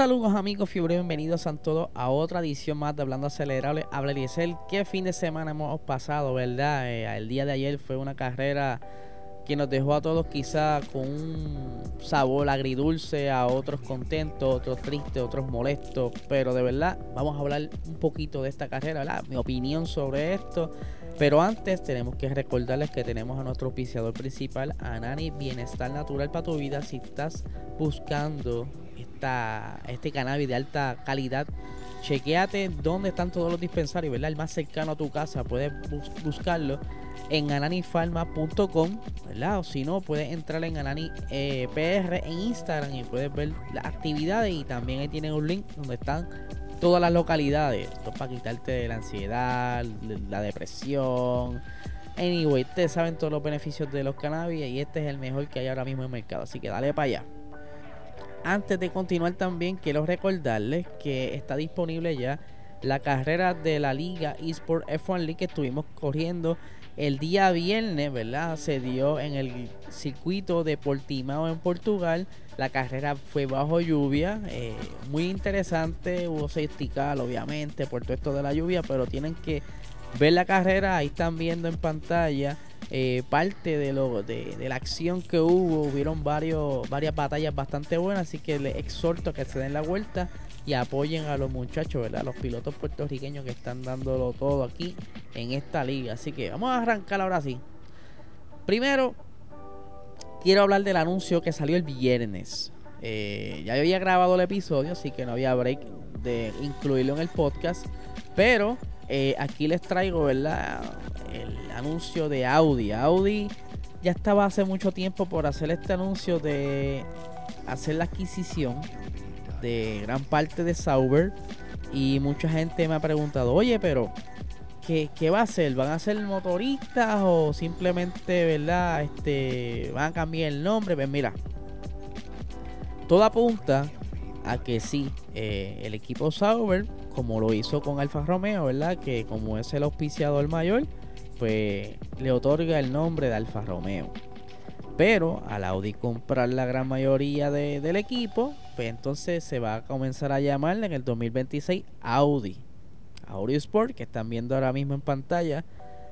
Saludos amigos fiebre, bienvenidos a todos a otra edición más de Hablando Acelerable. Habla Eliezer, qué fin de semana hemos pasado, ¿verdad? Eh, el día de ayer fue una carrera que nos dejó a todos quizá con un sabor agridulce, a otros contentos, otros tristes, otros molestos, pero de verdad vamos a hablar un poquito de esta carrera, ¿verdad? Mi opinión sobre esto. Pero antes tenemos que recordarles que tenemos a nuestro auspiciador principal, Anani Bienestar Natural para tu vida. Si estás buscando este cannabis de alta calidad, chequeate dónde están todos los dispensarios, ¿verdad? El más cercano a tu casa, puedes buscarlo en ananifarma.com, ¿verdad? O si no, puedes entrar en Anani eh, PR en Instagram y puedes ver las actividades y también ahí tienen un link donde están todas las localidades. Esto para quitarte de la ansiedad, la depresión. Anyway, ustedes saben todos los beneficios de los cannabis y este es el mejor que hay ahora mismo en el mercado. Así que dale para allá. Antes de continuar también quiero recordarles que está disponible ya la carrera de la liga eSport F1 League que estuvimos corriendo el día viernes, ¿verdad? Se dio en el circuito de Portimao en Portugal. La carrera fue bajo lluvia, eh, muy interesante, hubo seistical obviamente por todo esto de la lluvia, pero tienen que ver la carrera, ahí están viendo en pantalla eh, parte de, lo, de, la acción que hubo. Hubieron varios, varias batallas bastante buenas, así que les exhorto a que se den la vuelta y apoyen a los muchachos, ¿verdad? Los pilotos puertorriqueños que están dándolo todo aquí en esta liga. Así que vamos a arrancar ahora sí. Primero, quiero hablar del anuncio que salió el viernes. Eh, ya había grabado el episodio, así que no había break de incluirlo en el podcast. Pero eh, aquí les traigo, ¿verdad? El anuncio de Audi. Audi ya estaba hace mucho tiempo por hacer este anuncio de hacer la adquisición de gran parte de Sauber. Y mucha gente me ha preguntado, oye, pero ¿qué, va a hacer? ¿Van a ser motoristas o simplemente, verdad, este, van a cambiar el nombre? Pues mira, todo apunta a que sí, eh, el equipo Sauber como lo hizo con Alfa Romeo, ¿verdad? Que como es el auspiciador mayor, pues le otorga el nombre de Alfa Romeo. Pero al Audi comprar la gran mayoría del equipo, pues entonces se va a comenzar a llamar en el 2026 Audi. Audi Sport, que están viendo ahora mismo en pantalla,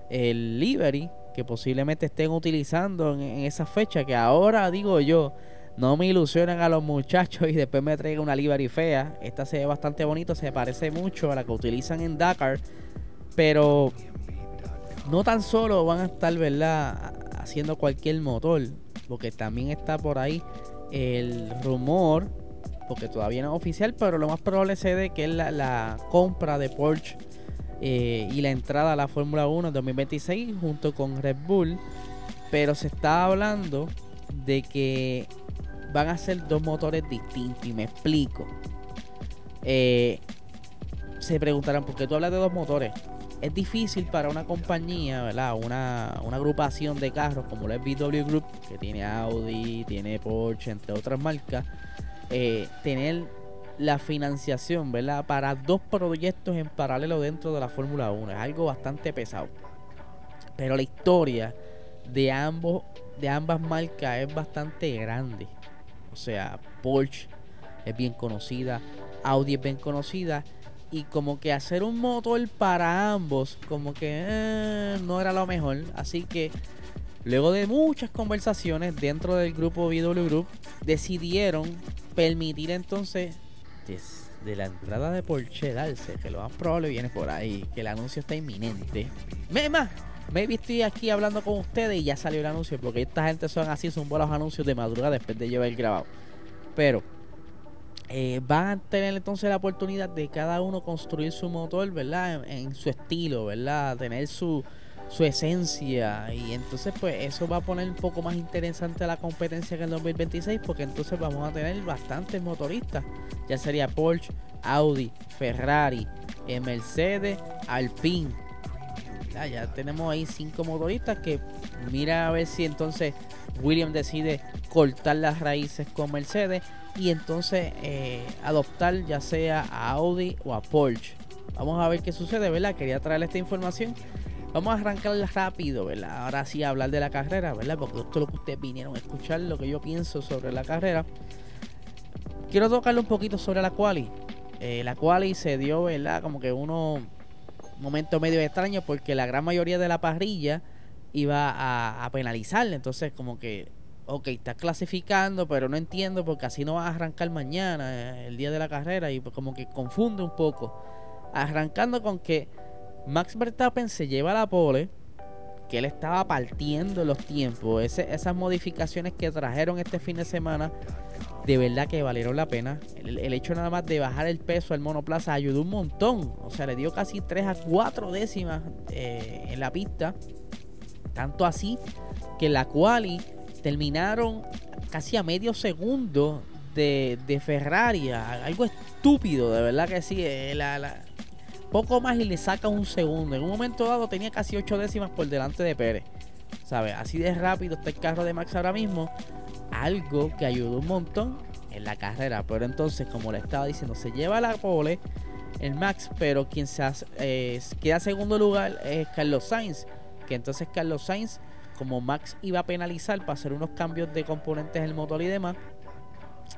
el livery que posiblemente estén utilizando en, en esa fecha, que ahora digo yo, no me ilusionen a los muchachos y después me traigan una livery fea. Esta se ve bastante bonito, se parece mucho a la que utilizan en Dakar. Pero no tan solo van a estar, ¿verdad? Haciendo cualquier motor. Porque también está por ahí el rumor. Porque todavía no es oficial. Pero lo más probable de que es la, compra de Porsche. Eh, y la entrada a la Fórmula 1 en 2026 junto con Red Bull. Pero se está hablando de que van a ser dos motores distintos y me explico. Eh, se preguntarán por qué tú hablas de dos motores. Es difícil para una compañía, ¿verdad? Una, agrupación de carros como la VW Group, que tiene Audi, tiene Porsche, entre otras marcas, eh, tener la financiación, ¿verdad? Para dos proyectos en paralelo dentro de la Fórmula 1. Es algo bastante pesado. Pero la historia de ambos, de ambas marcas es bastante grande. Sea, Porsche es bien conocida, Audi es bien conocida. Y como que hacer un motor para ambos, como que eh, no era lo mejor. Así que luego de muchas conversaciones dentro del grupo VW Group, decidieron permitir entonces desde la entrada de Porsche darse, que lo más probable viene por ahí, que el anuncio está inminente. más, Maybe estoy aquí hablando con ustedes y ya salió el anuncio. Porque esta gente son así, son buenos anuncios de madrugada después de llevar el grabado. Pero eh, van a tener entonces la oportunidad de cada uno construir su motor, ¿verdad? En, su estilo, ¿verdad? Tener su, su esencia. Y entonces, pues, eso va a poner un poco más interesante la competencia que el 2026. Porque entonces vamos a tener bastantes motoristas. Ya sería Porsche, Audi, Ferrari, eh, Mercedes, Alpine. Ya, tenemos ahí cinco motoristas que mira a ver si entonces William decide cortar las raíces con Mercedes y entonces eh, adoptar ya sea a Audi o a Porsche. Vamos a ver qué sucede, ¿verdad? Quería traerle esta información. Vamos a arrancarla rápido, ¿verdad? Ahora sí a hablar de la carrera, ¿verdad? Porque esto es lo que ustedes vinieron a escuchar, lo que yo pienso sobre la carrera. Quiero tocarle un poquito sobre la quali. Eh, la quali se dio, ¿verdad? Como que uno momento medio extraño porque la gran mayoría de la parrilla iba a, penalizarle. Entonces, como que ok, estás clasificando, pero no entiendo porque así no vas a arrancar mañana, eh, el día de la carrera, y pues como que confunde un poco. Arrancando con que Max Verstappen se lleva la pole, que él estaba partiendo los tiempos. esas modificaciones que trajeron este fin de semana, de verdad que valieron la pena. El, hecho nada más de bajar el peso al monoplaza ayudó un montón. O sea, le dio casi 3 a 4 décimas eh, en la pista. Tanto así que la quali terminaron casi a medio segundo de, Ferrari. Algo estúpido, de verdad que sí. Eh, poco más y le saca un segundo. En un momento dado tenía casi ocho décimas por delante de Pérez. ¿Sabes? Así de rápido está el carro de Max ahora mismo. Algo que ayudó un montón en la carrera. Pero entonces, como le estaba diciendo, se lleva la pole el Max, pero quien se hace, eh, queda segundo lugar es Carlos Sainz. Que entonces Carlos Sainz como Max iba a penalizar para hacer unos cambios de componentes del motor y demás,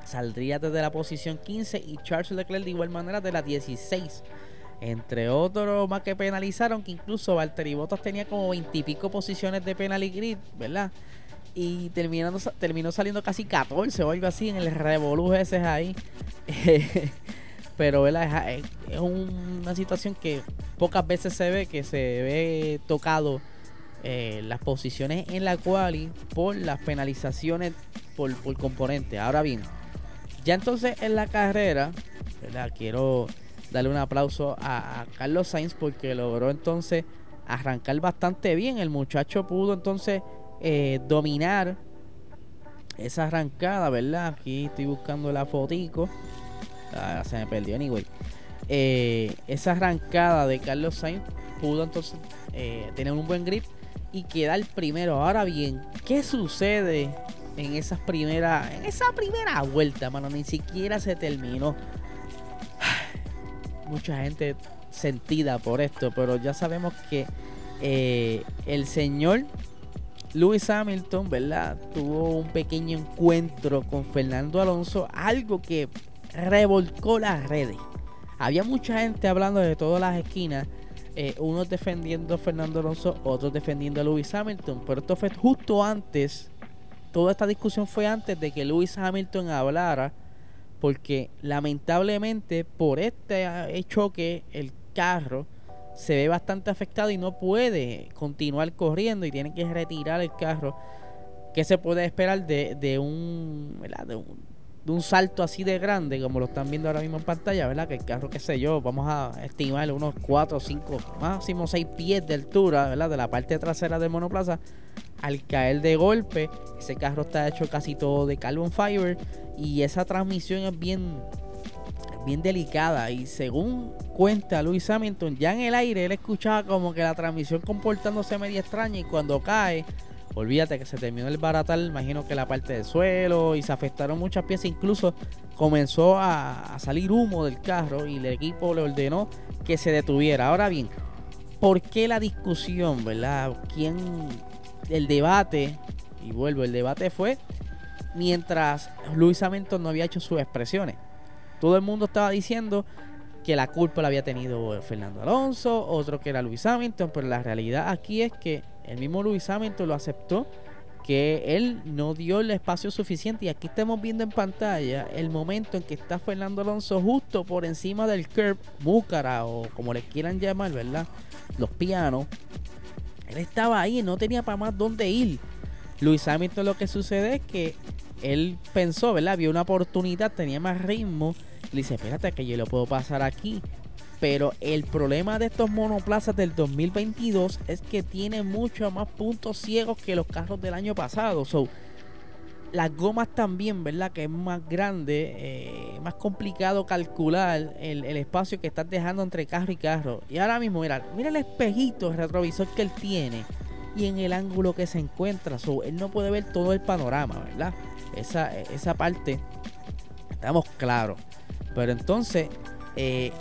saldría desde la posición 15 y Charles Leclerc de igual manera de la 16. Entre otros más que penalizaron, que incluso Valtteri Bottas tenía como 20 y pico posiciones de penalty grid, ¿verdad? Y terminando, terminó saliendo casi 14 o algo así en el revolú ese ahí. Pero ¿verdad? Es, una situación que pocas veces se ve, que se ve tocado eh, las posiciones en la quali por las penalizaciones por, por componente. Ahora bien, ya entonces en la carrera, quiero darle un aplauso a, Carlos Sainz porque logró entonces arrancar bastante bien. El muchacho pudo entonces eh, dominar esa arrancada, ¿verdad? Aquí estoy buscando la fotico. Ah, se me perdió anyway. Eh, esa arrancada de Carlos Sainz pudo entonces tener un buen grip y quedar primero. Ahora bien, ¿qué sucede en esas primeras, en esa primera vuelta, mano? Ni siquiera se terminó. Mucha gente sentida por esto, pero ya sabemos que eh, el señor Lewis Hamilton, ¿verdad? Tuvo un pequeño encuentro con Fernando Alonso, algo que revolcó las redes. Había mucha gente hablando de todas las esquinas eh, unos defendiendo a Fernando Alonso, otros defendiendo a Lewis Hamilton. Pero esto fue justo antes, toda esta discusión fue antes de que Lewis Hamilton hablara, porque lamentablemente por este choque el carro se ve bastante afectado y no puede continuar corriendo y tiene que retirar el carro. ¿Qué se puede esperar de, de un, de un de un salto así de grande, como lo están viendo ahora mismo en pantalla, ¿verdad? Que el carro, qué sé yo, vamos a estimar unos 4, 5, máximo 6 pies de altura, ¿verdad? De la parte trasera del monoplaza. Al caer de golpe, ese carro está hecho casi todo de carbon fiber y esa transmisión es bien, bien delicada. Y según cuenta Luis Hamilton, ya en el aire él escuchaba como que la transmisión comportándose media extraña y cuando cae Olvídate que se terminó el baratal, imagino que la parte del suelo y se afectaron muchas piezas. Incluso comenzó a, salir humo del carro y el equipo le ordenó que se detuviera. Ahora bien, ¿por qué la discusión, verdad? ¿Quién? El debate, y vuelvo, el debate fue mientras Luis Hamilton no había hecho sus expresiones. Todo el mundo estaba diciendo que la culpa la había tenido Fernando Alonso, otro que era Luis Hamilton, pero la realidad aquí es que el mismo Luis Hamilton lo aceptó que él no dio el espacio suficiente y aquí estamos viendo en pantalla el momento en que está Fernando Alonso justo por encima del curb, múcara o como le quieran llamar, ¿verdad? Los pianos. Él estaba ahí no tenía para más dónde ir. Luis Hamilton lo que sucede es que él pensó, ¿verdad? Vio una oportunidad, tenía más ritmo. Le dice, espérate que yo lo puedo pasar aquí. Pero el problema de estos monoplazas del 2022 es que tiene mucho más puntos ciegos que los carros del año pasado. So, las gomas también, ¿verdad? Que es más grande, eh, más complicado calcular el, espacio que estás dejando entre carro y carro. Y ahora mismo, mira, mira el espejito el retrovisor que él tiene y en el ángulo que se encuentra. él no puede ver todo el panorama, ¿verdad? Esa, esa parte, estamos claros. Pero entonces, eh,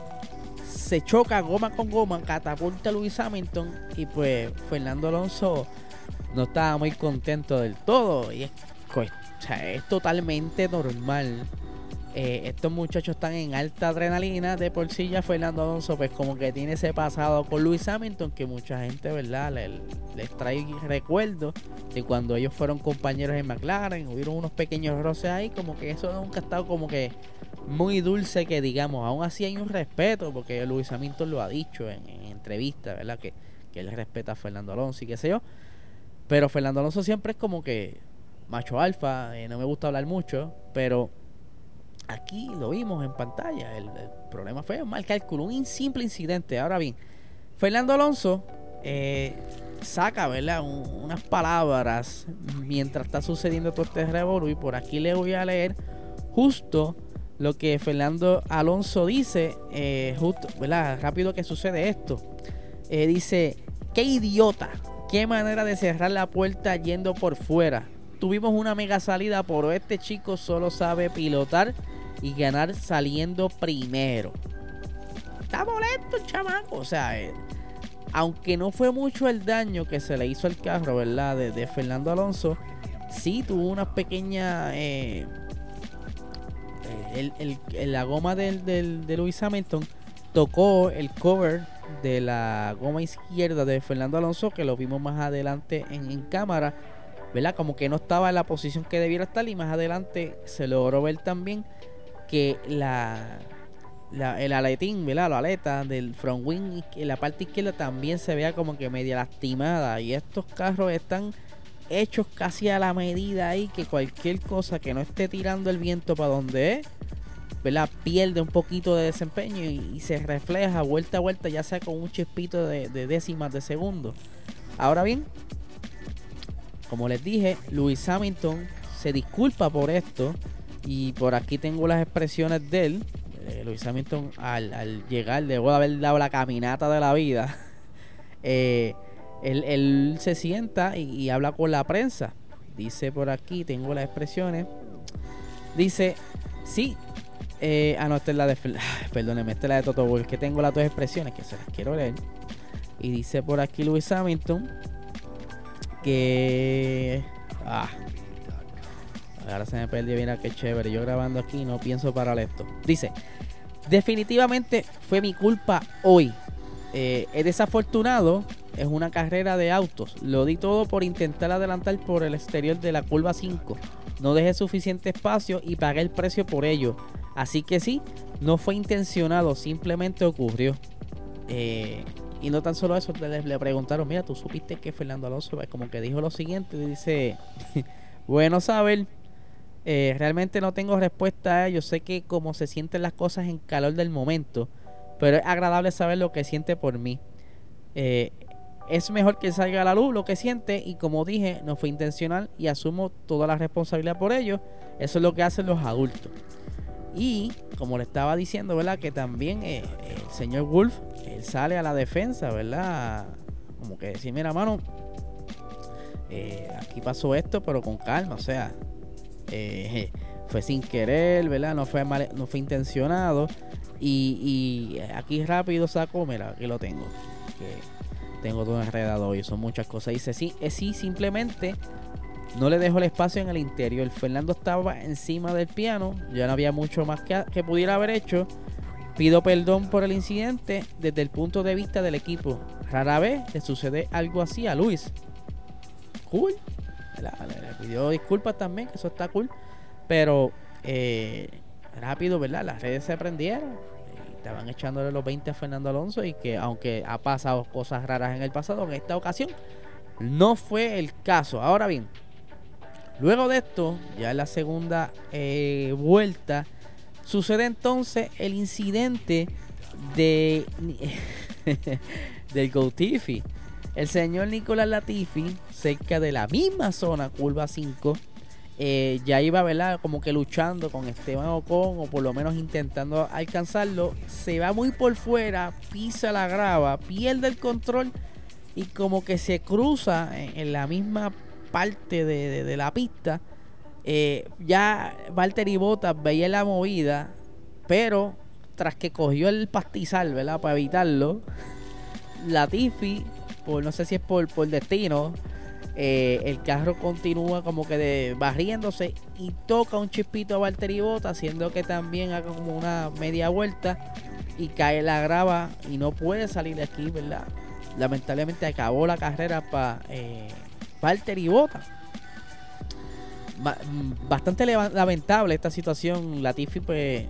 se choca goma con goma, catapulta a Luis Hamilton y pues Fernando Alonso no estaba muy contento del todo. Y es, totalmente normal. Eh, estos muchachos están en alta adrenalina. De por sí ya Fernando Alonso pues como que tiene ese pasado con Luis Hamilton que mucha gente, ¿verdad? Les, trae recuerdos de cuando ellos fueron compañeros en McLaren. Hubieron unos pequeños roces ahí. Como que eso nunca ha estado como que muy dulce que digamos. Aún así hay un respeto porque Luis Hamilton lo ha dicho en, entrevistas, ¿verdad? Que, que él respeta a Fernando Alonso y qué sé yo. Pero Fernando Alonso siempre es como que macho alfa, eh, no me gusta hablar mucho, pero aquí lo vimos en pantalla. El, problema fue un mal cálculo, un simple incidente. Ahora bien, Fernando Alonso eh, saca ¿verdad? unas palabras mientras está sucediendo todo este revolú y por aquí le voy a leer justo lo que Fernando Alonso dice, eh, justo, ¿verdad? Rápido que sucede esto. dice, qué idiota, Qué manera de cerrar la puerta yendo por fuera. Tuvimos una mega salida, pero este chico solo sabe pilotar y ganar saliendo primero. Está molesto, chamaco. O sea, eh, aunque no fue mucho el daño que se le hizo al carro, ¿verdad? De, Fernando Alonso, sí tuvo una pequeña. Eh, la goma del, del, de Luis Hamilton tocó el cover de la goma izquierda de Fernando Alonso, que lo vimos más adelante en, cámara, ¿verdad? Como que no estaba en la posición que debiera estar y más adelante se logró ver también que la, el aletín, ¿verdad? La aleta del front wing en la parte izquierda también se vea como que media lastimada y estos carros están hechos casi a la medida ahí que cualquier cosa que no esté tirando el viento para donde es ¿verdad? pierde un poquito de desempeño y, se refleja vuelta a vuelta, ya sea con un chispito de, décimas de segundo. Ahora bien, como les dije, Luis Hamilton se disculpa por esto y por aquí tengo las expresiones de él. Eh, Hamilton al, llegar, de haber dado la caminata de la vida, eh, él, se sienta y, habla con la prensa. Dice por aquí, tengo las expresiones. Dice, sí, eh, ah, no, esta es la de. Perdóneme, esta es la de Toto Wolff. Que tengo las dos expresiones que se las quiero leer. Y dice por aquí Luis Hamilton que. Ah. Ahora se me perdió. Mira qué chévere. Yo grabando aquí no pienso parar esto. Dice: Definitivamente fue mi culpa hoy. Eh, es desafortunado. Es una carrera de autos. Lo di todo por intentar adelantar por el exterior de la curva 5. No dejé suficiente espacio y pagué el precio por ello. Así que sí, no fue intencionado, simplemente ocurrió. Eh, y no tan solo eso, le, preguntaron, mira, tú supiste que Fernando Alonso como que dijo lo siguiente, dice, bueno saber, eh, realmente no tengo respuesta ello, sé que como se sienten las cosas en calor del momento, pero es agradable saber lo que siente por mí. Eh, es mejor que salga a la luz lo que siente y como dije, no fue intencional y asumo toda la responsabilidad por ello. Eso es lo que hacen los adultos. Y como le estaba diciendo, ¿verdad? Que también eh, el señor Wolf él sale a la defensa, ¿verdad? Como que decir, mira, mano, eh, aquí pasó esto, pero con calma, o sea, fue sin querer, ¿verdad? No fue mal, no fue intencionado. Y, aquí rápido saco, mira, aquí lo tengo. Que tengo todo enredado y son muchas cosas. Dice, sí, es sí, simplemente no le dejó el espacio en el interior. Fernando estaba encima del piano. Ya no había mucho más que, pudiera haber hecho. Pido perdón por el incidente desde el punto de vista del equipo. Rara vez le sucede algo así a Luis. Cool. Le, pidió disculpas también, eso está cool. Pero eh, rápido, ¿verdad? Las redes se prendieron. estaban echándole los 20 a Fernando Alonso. Y que aunque ha pasado cosas raras en el pasado, en esta ocasión no fue el caso. Ahora bien, Luego de esto, ya en la segunda eh, vuelta, sucede entonces el incidente de del Gotifi. El señor Nicolás Latifi, cerca de la misma zona, curva 5, eh, ya iba, ¿verdad? Como que luchando con Esteban Ocon o por lo menos intentando alcanzarlo. Se va muy por fuera, pisa la grava, pierde el control y como que se cruza en, la misma parte de, la pista. Eh, ya Valtteri Bottas veía la movida, pero tras que cogió el pastizal, ¿verdad? Para evitarlo, Latifi, por no sé si es por, por destino, eh, el carro continúa como que de, barriéndose y toca un chispito a Valtteri Bota, haciendo que también haga como una media vuelta y cae la grava y no puede salir de aquí, ¿verdad? Lamentablemente acabó la carrera para eh, Valtteri Bota. Bastante lamentable esta situación. Latifi pues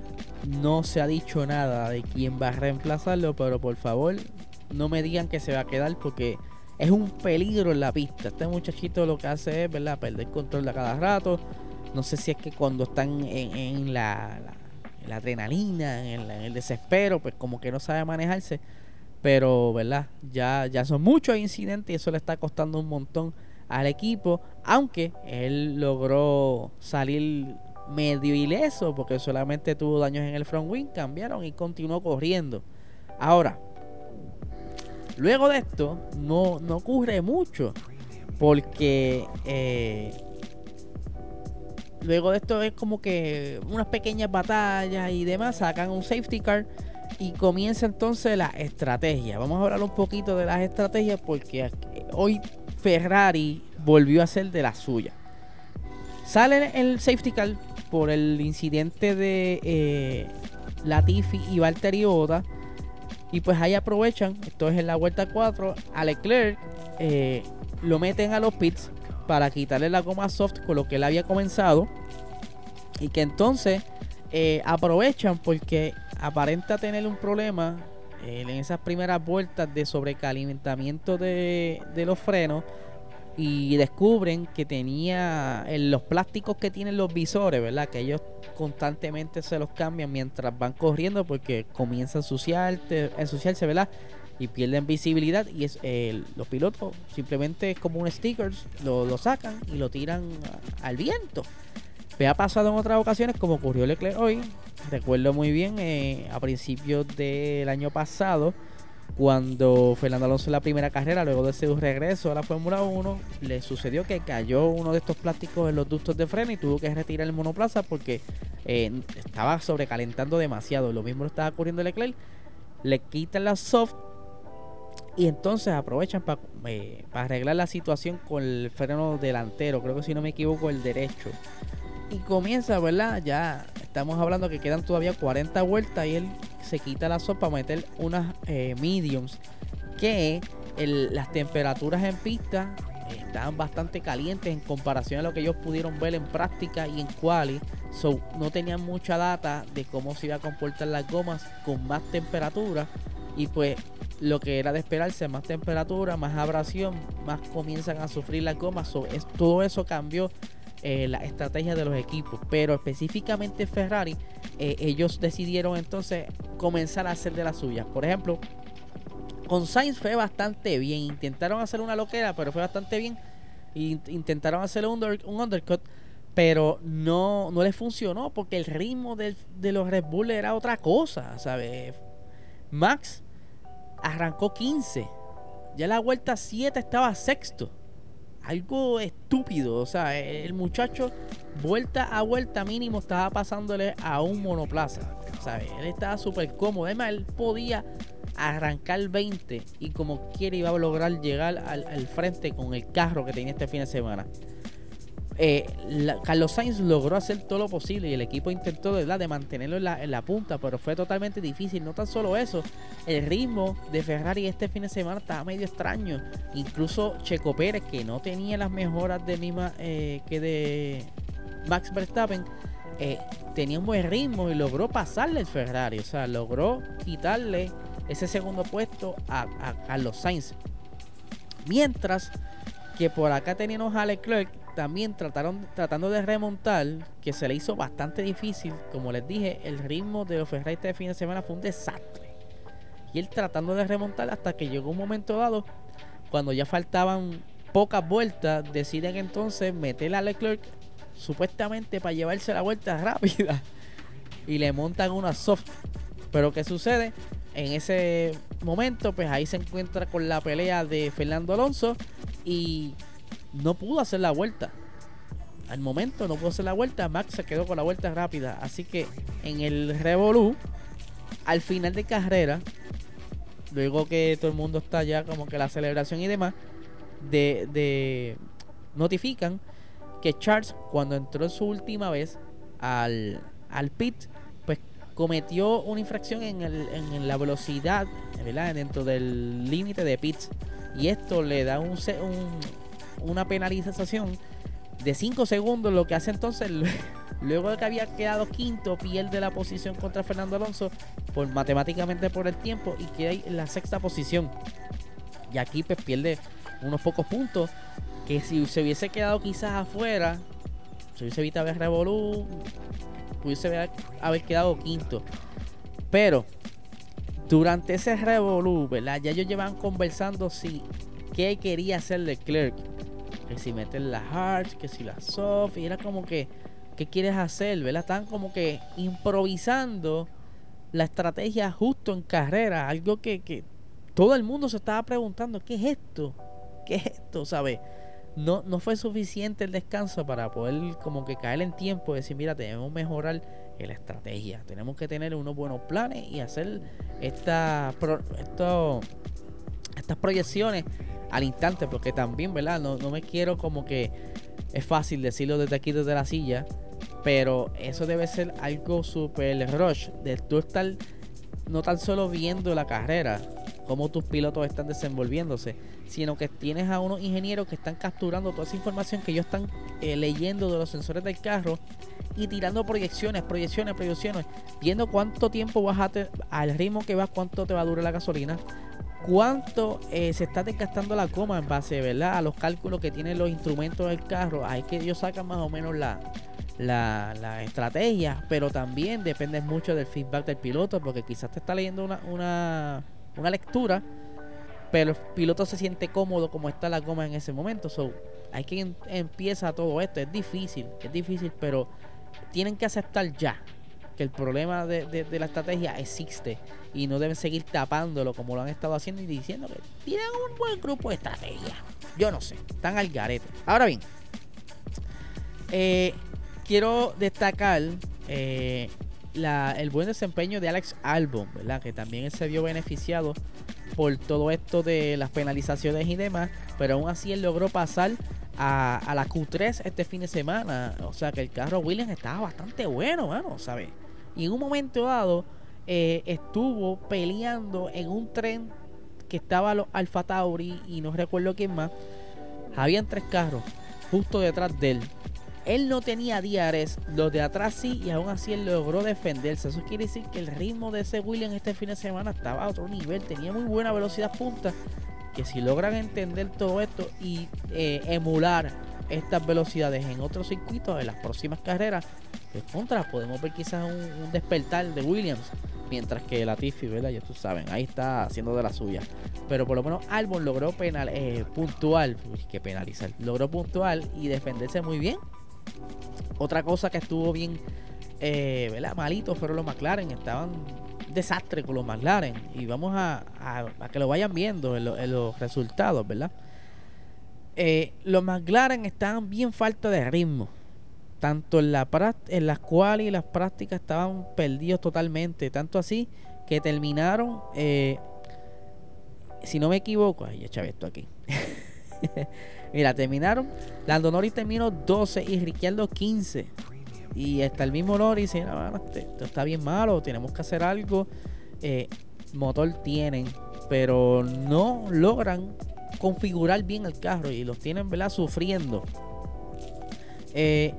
no se ha dicho nada de quién va a reemplazarlo, pero por favor no me digan que se va a quedar porque es un peligro en la pista. Este muchachito lo que hace es, ¿verdad? Perder control a cada rato. No sé si es que cuando están en, la, adrenalina, en, el desespero, pues como que no sabe manejarse. Pero, ¿verdad? Ya, ya son muchos incidentes y eso le está costando un montón al equipo. Aunque él logró salir medio ileso porque solamente tuvo daños en el front wing. Cambiaron y continuó corriendo. Ahora, Luego de esto, no, ocurre mucho. Porque eh, luego de esto es como que unas pequeñas batallas y demás. Sacan un safety car. Y comienza entonces la estrategia. Vamos a hablar un poquito de las estrategias porque hoy Ferrari volvió a ser de la suya. Sale el safety car por el incidente de eh, Latifi y Valtteri Oda y pues ahí aprovechan, esto es en la vuelta 4, a Leclerc eh, lo meten a los pits para quitarle la goma soft con lo que él había comenzado. Y que entonces eh, aprovechan porque aparenta tener un problema eh, en esas primeras vueltas de sobrecalentamiento de, de los frenos y descubren que tenía en los plásticos que tienen los visores, ¿verdad? Que ellos constantemente se los cambian mientras van corriendo porque comienza a ensuciarse, ensuciarse ¿verdad? Y pierden visibilidad y es los pilotos simplemente como un sticker lo, lo sacan y lo tiran al viento. Me ha pasado en otras ocasiones como ocurrió Leclerc hoy. Recuerdo muy bien eh, a principios del año pasado cuando Fernando Alonso en la primera carrera, luego de su regreso a la Fórmula 1, le sucedió que cayó uno de estos plásticos en los ductos de freno y tuvo que retirar el monoplaza porque eh, estaba sobrecalentando demasiado. Lo mismo lo estaba ocurriendo Leclerc. Le quitan la soft y entonces aprovechan para eh, arreglar la situación con el freno delantero. Creo que si no me equivoco, el derecho. Y comienza, ¿verdad? Ya estamos hablando que quedan todavía 40 vueltas y él se quita la sopa para meter unas eh, mediums que las temperaturas en pista estaban bastante calientes en comparación a lo que ellos pudieron ver en práctica y en quali. So, no tenían mucha data de cómo se iba a comportar las gomas con más temperatura. Y pues lo que era de esperarse, más temperatura, más abrasión, más comienzan a sufrir las gomas. es, todo eso cambió eh, la estrategia de los equipos. Pero específicamente Ferrari, eh, ellos decidieron entonces comenzar a hacer de las suyas. Por ejemplo, con Sainz fue bastante bien. Intentaron hacer una loquera, pero fue bastante bien. Intentaron hacer un, undercut, pero no, no les funcionó porque el ritmo de, los Red Bull era otra cosa, ¿sabes? Max arrancó 15. Ya la vuelta 7 estaba sexto algo estúpido. O sea, el muchacho vuelta a vuelta mínimo estaba pasándole a un monoplaza. ¿sabes? Él estaba súper cómodo. Además, él podía arrancar 20 y como quiere iba a lograr llegar al, al frente con el carro que tenía este fin de semana. Eh, Carlos Sainz logró hacer todo lo posible y el equipo intentó de, de mantenerlo en la, punta, pero fue totalmente difícil. No tan solo eso, el ritmo de Ferrari este fin de semana estaba medio extraño. Incluso Checo Pérez, que no tenía las mejoras de misma eh, que de Max Verstappen, eh, tenía un buen ritmo y logró pasarle el Ferrari. O sea, logró quitarle ese segundo puesto a, a Carlos Sainz. Mientras que por acá teníamos a Leclerc también trataron, tratando de remontar, que se le hizo bastante difícil. Como les dije, el ritmo de los Ferrari este fin de semana fue un desastre. Y él tratando de remontar hasta que llegó un momento dado, cuando ya faltaban pocas vueltas, deciden entonces meter a Leclerc supuestamente para llevarse la vuelta rápida y le montan una soft. Pero ¿qué sucede? En ese momento, pues ahí se encuentra con la pelea de Fernando Alonso y no pudo hacer la vuelta. Al momento no pudo hacer la vuelta, Max se quedó con la vuelta rápida. Así que en el Revolu, al final de carrera, luego que todo el mundo está ya como que la celebración y demás, de, de notifican que Charles cuando entró su última vez al, al pit, pues cometió una infracción en, el, en la velocidad, ¿verdad? Dentro del límite de pits. Y esto le da un, una penalización de 5 segundos, lo que hace entonces, luego de que había quedado quinto, pierde la posición contra Fernando Alonso, por matemáticamente por el tiempo, y queda en la sexta posición. Y aquí pues pierde unos pocos puntos que si se hubiese quedado quizás afuera, se hubiese evitado el revolú, pudiese haber, quedado quinto. Pero durante ese revolú, ¿verdad? Ya ellos llevan conversando si qué quería hacer Leclerc. Que si meter la hard, que si la soft, y era como que, ¿qué quieres hacer? ¿Verdad? Estaban como que improvisando la estrategia justo en carrera, algo que, que todo el mundo se estaba preguntando, ¿qué es esto? ¿Qué es esto? ¿Sabes? no, no fue suficiente el descanso para poder como que caer en tiempo y decir, mira, tenemos que mejorar la estrategia, tenemos que tener unos buenos planes y hacer esta, esto, estas proyecciones al instante, porque también, ¿verdad? No, no me quiero como que es fácil decirlo desde aquí, desde la silla, pero eso debe ser algo súper rush, de tú estar no tan solo viendo la carrera, cómo tus pilotos están desenvolviéndose, sino que tienes a unos ingenieros que están capturando toda esa información que ellos están eh, leyendo de los sensores del carro y tirando proyecciones, proyecciones, proyecciones, viendo cuánto tiempo vas a al ritmo que vas, cuánto te va a durar la gasolina, cuánto eh, se está desgastando la coma en base ¿verdad? a los cálculos que tienen los instrumentos del carro. Ahí que ellos sacan más o menos la, la, la, estrategia, pero también depende mucho del feedback del piloto, porque quizás te está leyendo una, una una lectura, pero el piloto se siente cómodo como está la goma en ese momento. So, hay que empieza todo esto. Es difícil, es difícil, pero tienen que aceptar ya que el problema de, la estrategia existe y no deben seguir tapándolo como lo han estado haciendo y diciendo que tienen un buen grupo de estrategia. Yo no sé, están al garete. Ahora bien, eh, quiero destacar eh, el buen desempeño de Alex Albon, ¿verdad? Que también se vio beneficiado por todo esto de las penalizaciones y demás, pero aún así él logró pasar a, la Q3 este fin de semana. O sea que el carro Williams estaba bastante bueno, mano, ¿sabes? Y en un momento dado eh, estuvo peleando en un tren que estaba los Alfa Tauri y no recuerdo quién más. Habían tres carros justo detrás de él. Él no tenía diares, los de atrás sí, y aún así él logró defenderse. Eso quiere decir que el ritmo de ese William este fin de semana estaba a otro nivel, tenía muy buena velocidad punta. Que si logran entender todo esto y eh, emular estas velocidades en otros circuitos, en las próximas carreras, pues contra, podemos ver quizás un, despertar de Williams. Mientras que Latifi, ¿verdad? Ya tú saben, ahí está haciendo de la suya. Pero por lo menos Albon logró penal, eh, puntual, uy, que penalizar, logró puntual y defenderse muy bien otra cosa que estuvo bien, eh, ¿verdad? Malito fueron los McLaren. Estaban desastre con los McLaren. Y vamos a, que lo vayan viendo en, los resultados, ¿verdad? Eh, los McLaren estaban bien falta de ritmo. Tanto en, la en las cuales y las prácticas estaban perdidos totalmente. Tanto así que terminaron, eh, si no me equivoco, ay, ya esto aquí. Mira, terminaron. Lando Norris terminó 12 y Ricciardo 15. Y está el mismo Norris dice, este, esto está bien malo, tenemos que hacer algo. Eh, motor tienen, pero no logran configurar bien el carro y los tienen, ¿verdad? Sufriendo. Eh,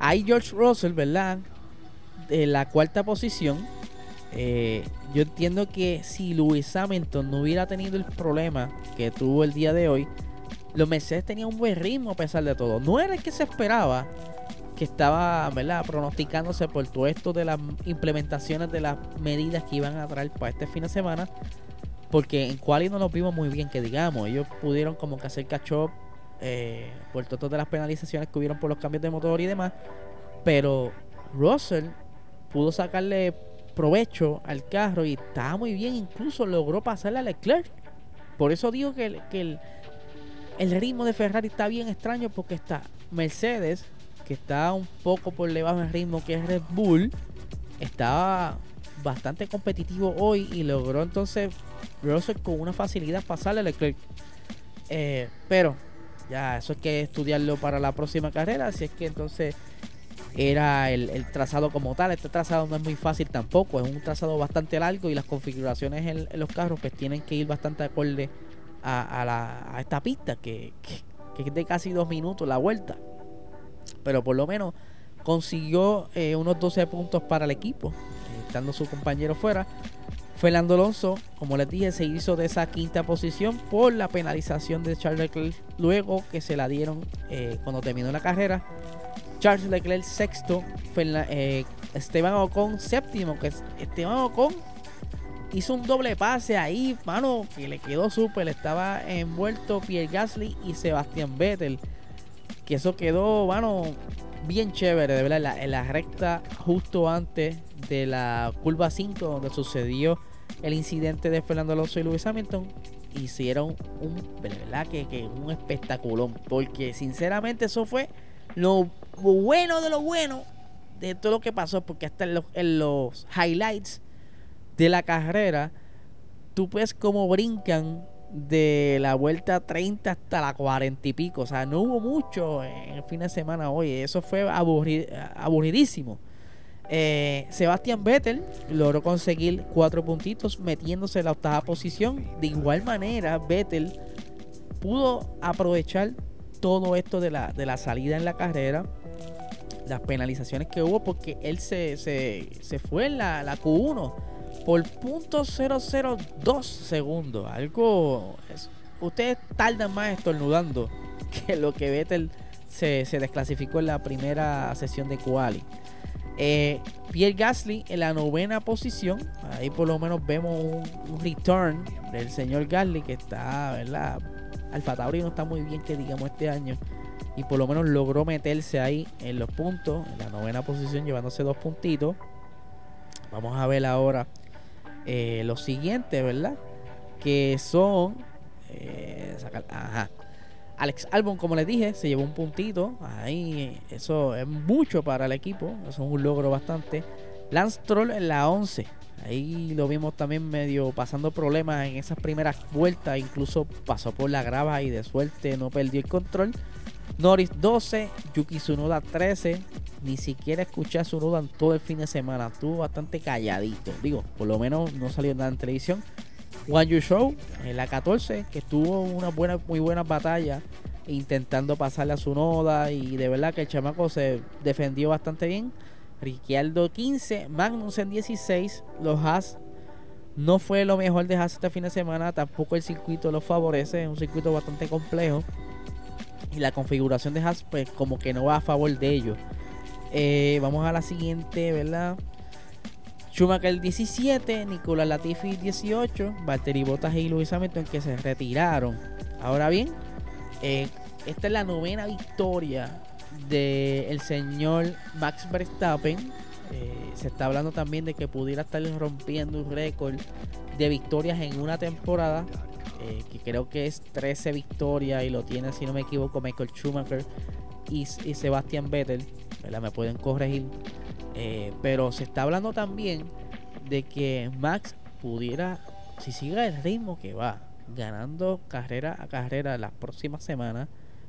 hay George Russell, ¿verdad? De la cuarta posición. Eh, yo entiendo que si Lewis Hamilton no hubiera tenido el problema que tuvo el día de hoy, los Mercedes tenían un buen ritmo a pesar de todo. No era el que se esperaba, que estaba, ¿verdad?, pronosticándose por todo esto de las implementaciones de las medidas que iban a traer para este fin de semana. Porque en Quali no nos vimos muy bien, que digamos, ellos pudieron como que hacer catch eh, por todas las penalizaciones que hubieron por los cambios de motor y demás. Pero Russell pudo sacarle provecho al carro y estaba muy bien, incluso logró pasarle a Leclerc. Por eso digo que, el, que el, ritmo de Ferrari está bien extraño porque está Mercedes, que está un poco por debajo del ritmo que es Red Bull, estaba bastante competitivo hoy y logró entonces Russell con una facilidad pasarle a Leclerc. Eh, pero ya eso hay que estudiarlo para la próxima carrera, así es que entonces era el, trazado como tal. Este trazado no es muy fácil tampoco, es un trazado bastante largo y las configuraciones en, los carros pues tienen que ir bastante acorde a, a, esta pista que, que, es de casi dos minutos la vuelta. Pero por lo menos consiguió eh, unos 12 puntos para el equipo, estando su compañero fuera. Fernando Alonso, como les dije, se hizo de esa quinta posición por la penalización de Charles Leclerc luego que se la dieron eh, cuando terminó la carrera. Charles Leclerc sexto, Esteban Ocon séptimo, que Esteban Ocon hizo un doble pase ahí, mano, que le quedó súper. Estaba envuelto Pierre Gasly y Sebastián Vettel. Que eso quedó, mano, bien chévere, de verdad, en la, recta justo antes de la curva 5, donde sucedió el incidente de Fernando Alonso y Lewis Hamilton. Hicieron un, ¿verdad? Que, que un espectaculón, porque sinceramente eso fue lo bueno de lo bueno de todo lo que pasó, porque hasta en los, en los highlights de la carrera, tú ves cómo brincan de la vuelta 30 hasta la 40 y pico. O sea, no hubo mucho en el fin de semana hoy. Eso fue aburridísimo. Eh, Sebastián Vettel logró conseguir cuatro puntitos metiéndose en la octava posición. De igual manera, Vettel pudo aprovechar todo esto de la, de la salida en la carrera, las penalizaciones que hubo, porque él se, se, fue en la, la Q1 por .002 segundos. Algo. ustedes tardan más estornudando que lo que Vettel se, desclasificó en la primera sesión de Quali. Eh, Pierre Gasly en la novena posición. Ahí por lo menos vemos un, return del señor Gasly que está, ¿verdad? Alfa Tauri no está muy bien que digamos este año. Y por lo menos logró meterse ahí en los puntos. En la novena posición llevándose dos puntitos. Vamos a ver ahora eh, lo siguiente, ¿verdad? Que son. Eh, ajá. Alex Albon, como les dije, se llevó un puntito. Ahí, eso es mucho para el equipo. Eso es un logro bastante. Lance Troll en la 11. Ahí lo vimos también medio pasando problemas en esas primeras vueltas. Incluso pasó por la grava y de suerte no perdió el control. Norris 12, Yuki Tsunoda 13. Ni siquiera escuché a Tsunoda en todo el fin de semana. Estuvo bastante calladito. Digo, por lo menos no salió nada en televisión. One You Show en la 14, que tuvo una buena, muy buena batalla intentando pasarle a Tsunoda. Y de verdad que el chamaco se defendió bastante bien. Ricciardo 15, Magnussen 16. Los Haas no fue lo mejor de Haas este fin de semana. Tampoco el circuito lo favorece. Es un circuito bastante complejo y la configuración de Haas pues como que no va a favor de ellos. Eh, vamos a la siguiente, ¿verdad? Schumacher 17, Nicolás Latifi 18, Valtteri Bottas y Luis Hamilton que se retiraron. Ahora bien, eh, esta es la novena victoria del señor Max Verstappen. Eh, se está hablando también de que pudiera estar rompiendo un récord de victorias en una temporada eh, que creo que es 13 victorias y lo tiene, si no me equivoco, Michael Schumacher y, Sebastian Vettel, Me pueden corregir. Eh, pero se está hablando también de que Max pudiera, si sigue el ritmo que va, ganando carrera a carrera las próximas semanas,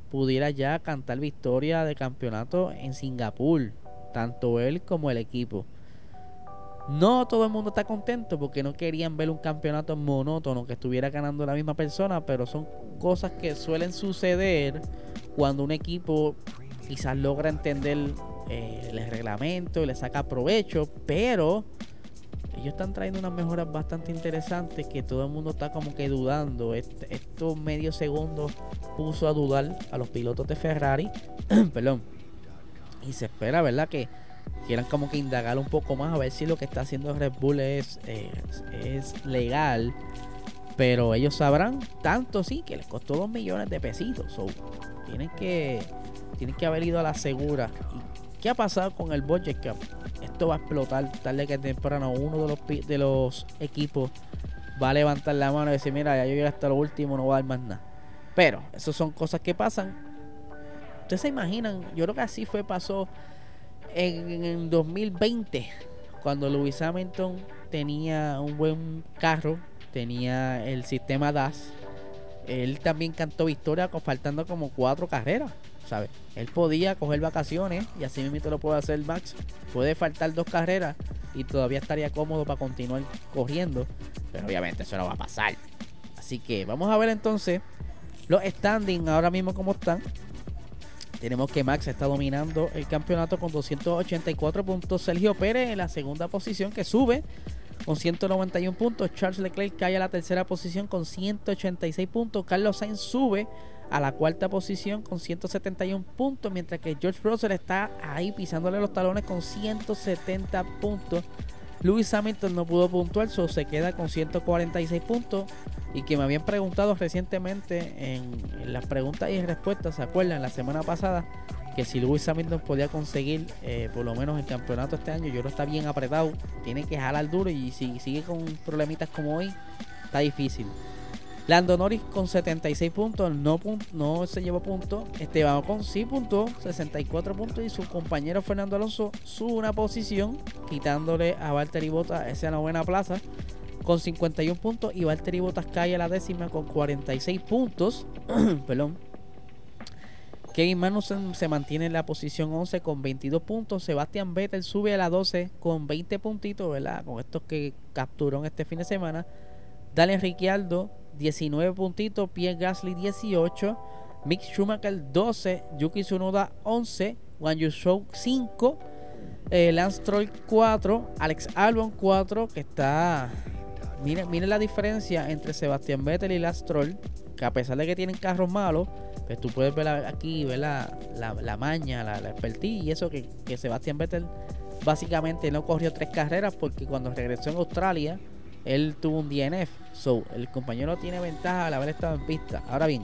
pudiera ya cantar victoria de campeonato en Singapur, tanto él como el equipo. No todo el mundo está contento porque no querían ver un campeonato monótono que estuviera ganando la misma persona, pero son cosas que suelen suceder cuando un equipo quizás logra entender eh, el reglamento y le saca provecho, pero ellos están trayendo unas mejoras bastante interesantes que todo el mundo está como que dudando. estos medios segundos puso a dudar a los pilotos de Ferrari, perdón, y se espera, ¿verdad? Que quieran como que indagar un poco más a ver si lo que está haciendo Red Bull es, es, legal. Pero ellos sabrán tanto sí que les costó dos millones de pesitos. Tienen que, tienen que haber ido a la segura. ¿Y ¿Qué ha pasado con el budget cap? Esto va a explotar tarde que temprano. Uno de los, de los equipos va a levantar la mano y decir, mira, ya yo llegué hasta lo último, no voy a dar más nada. Pero, eso son cosas que pasan. Ustedes se imaginan, yo creo que así fue, pasó en, en 2020, cuando Lewis Hamilton tenía un buen carro, tenía el sistema DAS. Él también cantó victoria faltando como cuatro carreras, ¿sabes? Él podía coger vacaciones y así mismo lo puede hacer Max. Puede faltar dos carreras y todavía estaría cómodo para continuar corriendo. Pero obviamente eso no va a pasar. Así que vamos a ver entonces los standings ahora mismo como están. Tenemos que Max está dominando el campeonato con 284 puntos. Sergio Pérez en la segunda posición que sube con 191 puntos. Charles Leclerc cae a la tercera posición con 186 puntos. Carlos Sainz sube a la cuarta posición con 171 puntos, mientras que George Russell está ahí pisándole los talones con 170 puntos. Lewis Hamilton no pudo puntuar, solo se queda con 146 puntos. Y que me habían preguntado recientemente en, las preguntas y respuestas, ¿se acuerdan? La semana pasada, que si Lewis Hamilton podía conseguir eh, por lo menos el campeonato este año, yo creo está bien apretado, tiene que jalar duro y si sigue con problemitas como hoy, está difícil. Lando Norris con 76 puntos, no, no se llevó puntos. Esteban con sí puntos, 64 puntos. Y su compañero Fernando Alonso sube una posición, quitándole a Valtteri Bottas esa novena plaza con 51 puntos. Y Valtteri Bottas cae a la décima con 46 puntos. Perdón. Kevin Magnussen se mantiene en la posición 11 con 22 puntos. Sebastián Vettel sube a la 12 con 20 puntitos, ¿verdad? Con estos que capturó este fin de semana. Dale Ricciardo 19 puntitos, Pierre Gasly 18, Mick Schumacher 12, Yuki Tsunoda 11, Juan Show 5, eh, Lance Troll 4, Alex Albon 4, que está... Miren, la diferencia entre Sebastián Vettel y Lance Troll, que a pesar de que tienen carros malos, pues tú puedes ver aquí ver la, la, maña, la, la, expertise y eso que, que Sebastián Vettel básicamente no corrió tres carreras porque cuando regresó en Australia él tuvo un DNF. So, el compañero tiene ventaja al haber estado en pista. Ahora bien,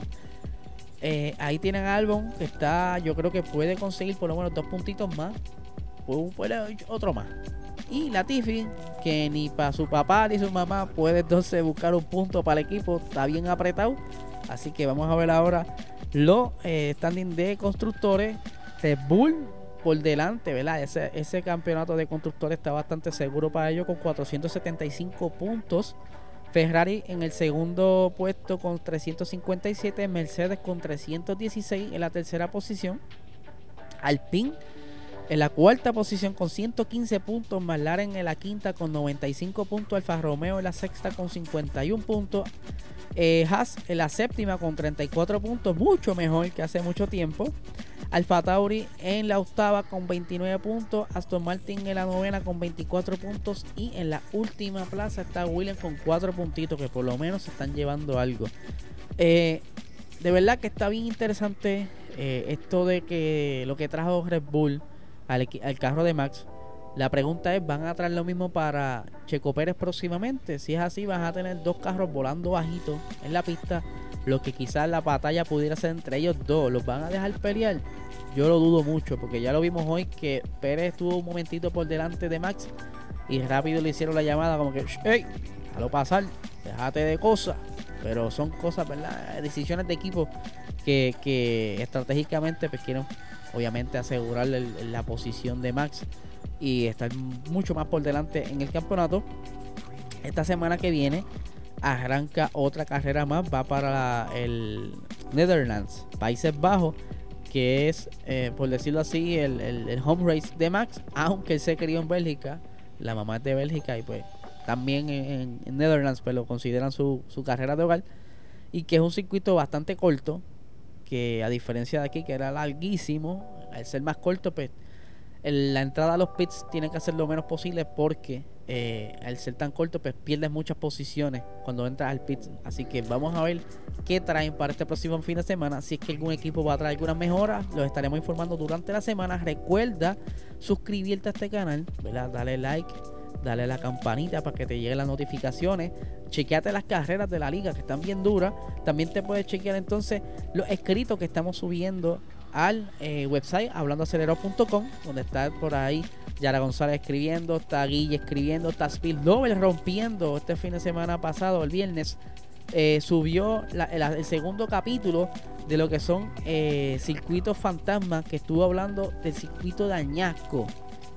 eh, ahí tienen a Albon que está, yo creo que puede conseguir por lo menos dos puntitos más. Puede, otro más. Y Latifi, que ni para su papá ni su mamá puede entonces buscar un punto para el equipo. Está bien apretado. Así que vamos a ver ahora los eh, standing de constructores. Red Bull por delante, ¿verdad? Ese, ese campeonato de constructores está bastante seguro para ellos con 475 puntos. Ferrari en el segundo puesto con 357, Mercedes con 316 en la tercera posición. Alpine en la cuarta posición con 115 puntos, McLaren en la quinta con 95 puntos, Alfa Romeo en la sexta con 51 puntos, eh, Haas en la séptima con 34 puntos, mucho mejor que hace mucho tiempo. Alfa Tauri en la octava con 29 puntos. Aston Martin en la novena con 24 puntos. Y en la última plaza está Williams con 4 puntitos que por lo menos se están llevando algo. Eh, de verdad que está bien interesante eh, esto de que lo que trajo Red Bull al, carro de Max. La pregunta es, ¿van a traer lo mismo para Checo Pérez próximamente? Si es así, van a tener dos carros volando bajitos en la pista lo que quizás la batalla pudiera ser entre ellos dos. ¿Los van a dejar pelear? Yo lo dudo mucho, porque ya lo vimos hoy que Pérez estuvo un momentito por delante de Max y rápido le hicieron la llamada como que, hey, déjalo pasar, déjate de cosas. Pero son cosas, ¿verdad? Decisiones de equipo que, que estratégicamente pues quieren obviamente asegurar la posición de Max y estar mucho más por delante en el campeonato. Esta semana que viene arranca otra carrera más, va para el Netherlands, Países Bajos, que es, eh, por decirlo así, el, home race de Max, aunque él se crió en Bélgica, la mamá es de Bélgica y pues también en, Netherlands pues lo consideran su, su carrera de hogar y que es un circuito bastante corto, que a diferencia de aquí que era larguísimo, al ser más corto pues la entrada a los pits tiene que hacer lo menos posible porque eh, al ser tan corto, pues pierdes muchas posiciones cuando entras al pit. Así que vamos a ver qué traen para este próximo fin de semana. Si es que algún equipo va a traer algunas mejoras, los estaremos informando durante la semana. Recuerda suscribirte a este canal, ¿verdad? Dale like, dale a la campanita para que te lleguen las notificaciones. Chequeate las carreras de la liga que están bien duras. También te puedes chequear entonces los escritos que estamos subiendo al eh, website hablandoacelerado.com, donde está por ahí Yara González escribiendo, está Guille escribiendo, está Spill Nobel rompiendo este fin de semana pasado, el viernes. Eh, subió el, segundo capítulo de lo que son eh, circuitos fantasmas, que estuvo hablando del circuito de Añasco,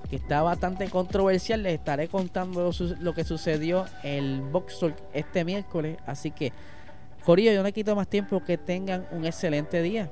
que está bastante controversial. Les estaré contando lo, que sucedió el Box este miércoles. Así que, Corillo, yo no quito más tiempo. Que tengan un excelente día.